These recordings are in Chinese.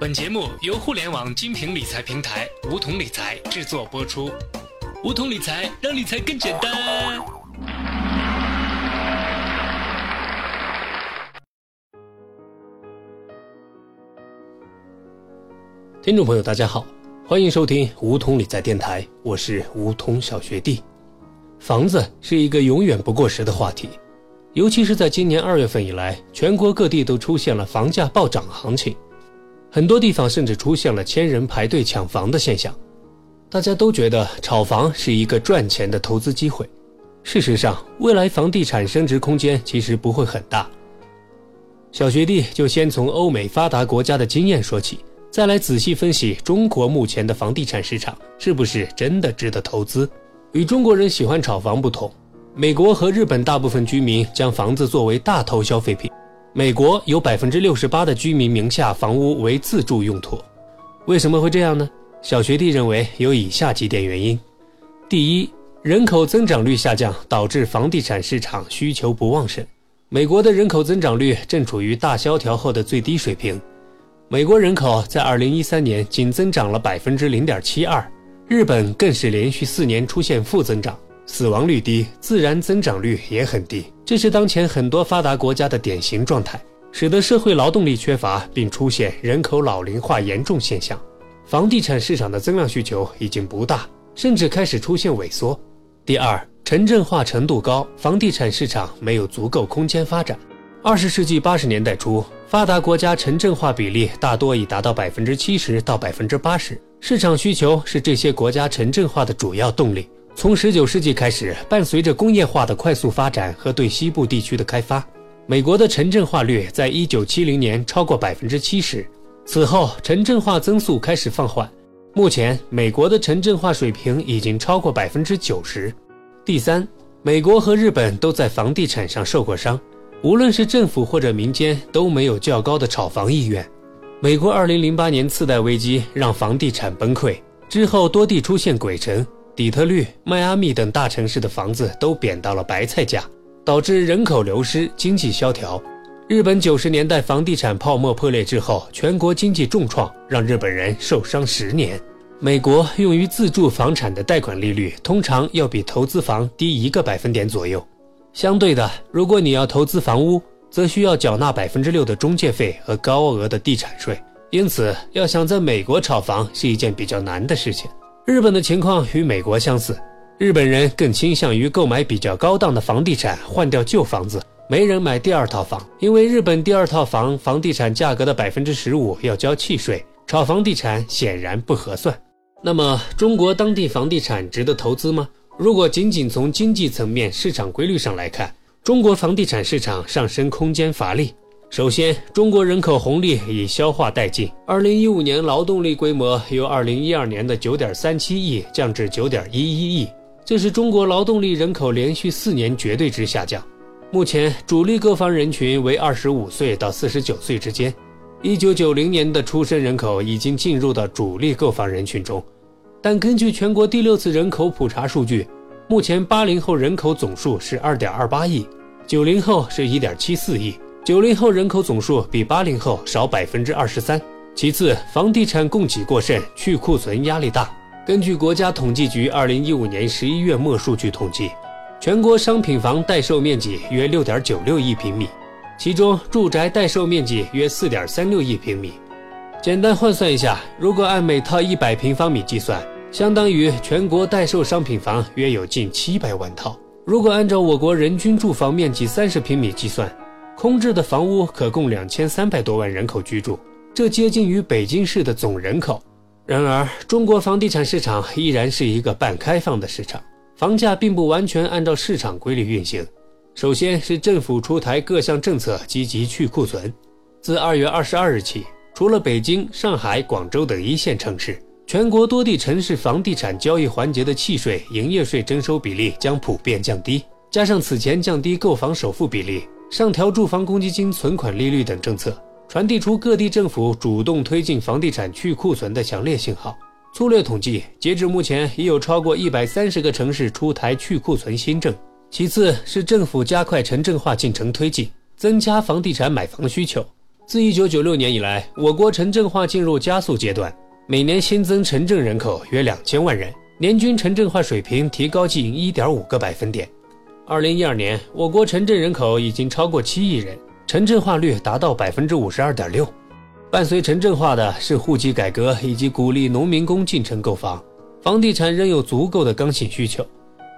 本节目由互联网精品理财平台梧桐理财制作播出。梧桐理财让理财更简单。听众朋友，大家好，欢迎收听梧桐理财电台，我是梧桐小学弟。房子是一个永远不过时的话题，尤其是在今年二月份以来，全国各地都出现了房价暴涨行情，很多地方甚至出现了千人排队抢房的现象。大家都觉得炒房是一个赚钱的投资机会，事实上，未来房地产升值空间其实不会很大。小学弟就先从欧美发达国家的经验说起，再来仔细分析中国目前的房地产市场是不是真的值得投资。与中国人喜欢炒房不同，美国和日本大部分居民将房子作为大头消费品。美国有百分之六十八的居民名下房屋为自住用途。为什么会这样呢？小学弟认为有以下几点原因：第一，人口增长率下降导致房地产市场需求不旺盛。美国的人口增长率正处于大萧条后的最低水平，美国人口在二零一三年仅增长了百分之零点七二。日本更是连续四年出现负增长，死亡率低，自然增长率也很低，这是当前很多发达国家的典型状态，使得社会劳动力缺乏，并出现人口老龄化严重现象。房地产市场的增量需求已经不大，甚至开始出现萎缩。第二，城镇化程度高，房地产市场没有足够空间发展。二十世纪八十年代初，发达国家城镇化比例大多已达到百分之七十到百分之八十。市场需求是这些国家城镇化的主要动力。从十九世纪开始，伴随着工业化的快速发展和对西部地区的开发，美国的城镇化率在一九七零年超过百分之七十。此后，城镇化增速开始放缓。目前，美国的城镇化水平已经超过百分之九十。第三，美国和日本都在房地产上受过伤，无论是政府或者民间都没有较高的炒房意愿。美国2008年次贷危机让房地产崩溃之后，多地出现鬼城，底特律、迈阿密等大城市的房子都贬到了白菜价，导致人口流失、经济萧条。日本90年代房地产泡沫破裂之后，全国经济重创，让日本人受伤十年。美国用于自住房产的贷款利率通常要比投资房低一个百分点左右。相对的，如果你要投资房屋，则需要缴纳百分之六的中介费和高额的地产税，因此要想在美国炒房是一件比较难的事情。日本的情况与美国相似，日本人更倾向于购买比较高档的房地产换掉旧房子，没人买第二套房，因为日本第二套房房地产价格的百分之十五要交契税，炒房地产显然不合算。那么，中国当地房地产值得投资吗？如果仅仅从经济层面、市场规律上来看，中国房地产市场上升空间乏力。首先，中国人口红利已消化殆尽。二零一五年劳动力规模由二零一二年的九点三七亿降至九点一一亿，这是中国劳动力人口连续四年绝对值下降。目前，主力购房人群为二十五岁到四十九岁之间。一九九零年的出生人口已经进入到主力购房人群中，但根据全国第六次人口普查数据。目前八零后人口总数是二点二八亿，九零后是一点七四亿，九零后人口总数比八零后少百分之二十三。其次，房地产供给过剩，去库存压力大。根据国家统计局二零一五年十一月末数据统计，全国商品房待售面积约六点九六亿平米，其中住宅待售面积约四点三六亿平米。简单换算一下，如果按每套一百平方米计算。相当于全国待售商品房约有近七百万套。如果按照我国人均住房面积三十平米计算，空置的房屋可供两千三百多万人口居住，这接近于北京市的总人口。然而，中国房地产市场依然是一个半开放的市场，房价并不完全按照市场规律运行。首先是政府出台各项政策，积极去库存。自二月二十二日起，除了北京、上海、广州等一线城市。全国多地城市房地产交易环节的契税、营业税征收比例将普遍降低，加上此前降低购房首付比例、上调住房公积金存款利率等政策，传递出各地政府主动推进房地产去库存的强烈信号。粗略统计，截至目前，已有超过一百三十个城市出台去库存新政。其次是政府加快城镇化进程推进，增加房地产买房需求。自1996年以来，我国城镇化进入加速阶段，每年新增城镇人口约两千万人，年均城镇化水平提高近1.5个百分点。2012年，我国城镇人口已经超过七亿人，城镇化率达到百分之五十二点六。伴随城镇化的是户籍改革以及鼓励农民工进城购房，房地产仍有足够的刚性需求。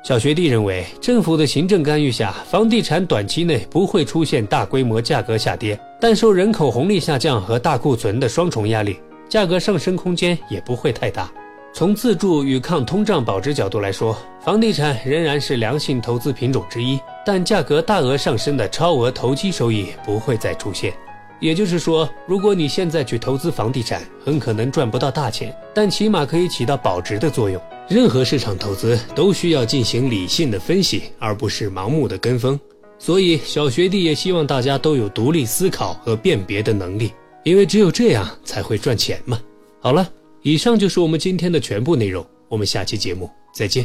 小学弟认为，政府的行政干预下，房地产短期内不会出现大规模价格下跌，但受人口红利下降和大库存的双重压力，价格上升空间也不会太大。从自住与抗通胀保值角度来说，房地产仍然是良性投资品种之一，但价格大额上升的超额投机收益不会再出现。也就是说，如果你现在去投资房地产，很可能赚不到大钱，但起码可以起到保值的作用。任何市场投资都需要进行理性的分析，而不是盲目的跟风。所以，小学弟也希望大家都有独立思考和辨别的能力，因为只有这样才会赚钱嘛。好了，以上就是我们今天的全部内容，我们下期节目再见。